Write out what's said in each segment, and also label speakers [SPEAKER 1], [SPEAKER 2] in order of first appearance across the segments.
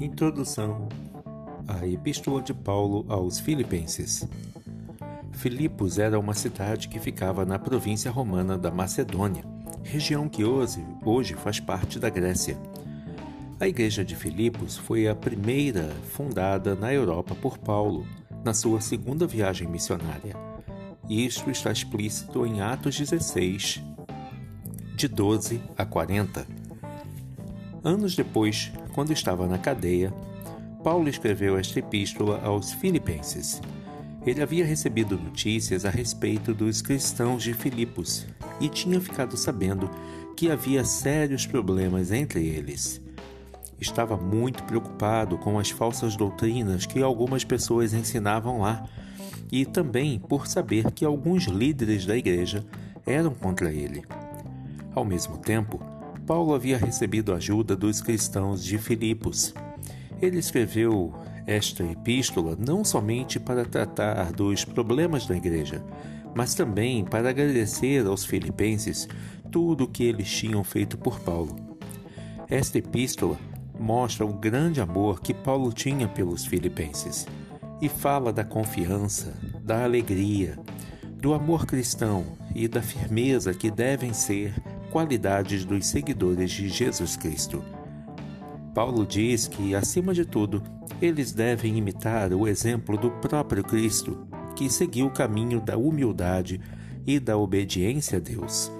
[SPEAKER 1] Introdução à Epístola de Paulo aos Filipenses. Filipos era uma cidade que ficava na província romana da Macedônia, região que hoje, hoje faz parte da Grécia. A igreja de Filipos foi a primeira fundada na Europa por Paulo, na sua segunda viagem missionária. Isto está explícito em Atos 16, de 12 a 40. Anos depois, quando estava na cadeia, Paulo escreveu esta epístola aos Filipenses. Ele havia recebido notícias a respeito dos cristãos de Filipos e tinha ficado sabendo que havia sérios problemas entre eles. Estava muito preocupado com as falsas doutrinas que algumas pessoas ensinavam lá e também por saber que alguns líderes da igreja eram contra ele. Ao mesmo tempo, Paulo havia recebido ajuda dos cristãos de Filipos. Ele escreveu esta epístola não somente para tratar dos problemas da igreja, mas também para agradecer aos filipenses tudo o que eles tinham feito por Paulo. Esta epístola mostra o grande amor que Paulo tinha pelos filipenses e fala da confiança, da alegria, do amor cristão e da firmeza que devem ser qualidades dos seguidores de Jesus Cristo. Paulo diz que, acima de tudo, eles devem imitar o exemplo do próprio Cristo, que seguiu o caminho da humildade e da obediência a Deus.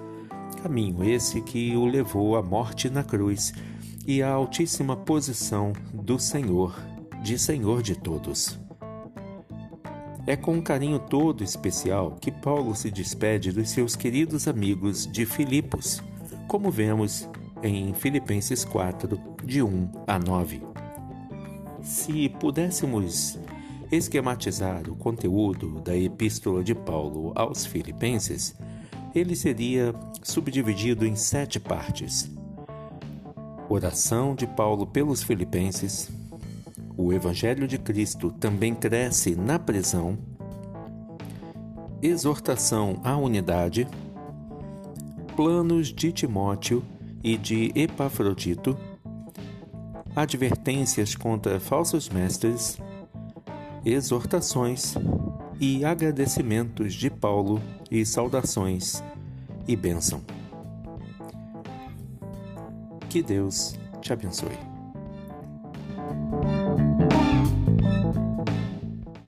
[SPEAKER 1] Caminho esse que o levou à morte na cruz e à altíssima posição do Senhor, de Senhor de todos. É com um carinho todo especial que Paulo se despede dos seus queridos amigos de Filipos, como vemos em Filipenses 4, de 1 a 9. Se pudéssemos esquematizar o conteúdo da Epístola de Paulo aos Filipenses, ele seria subdividido em sete partes: oração de Paulo pelos Filipenses, o Evangelho de Cristo também cresce na prisão, exortação à unidade, planos de Timóteo e de Epafrodito, advertências contra falsos mestres, exortações e agradecimentos de Paulo e saudações e bênção. Que Deus te abençoe. Thank you.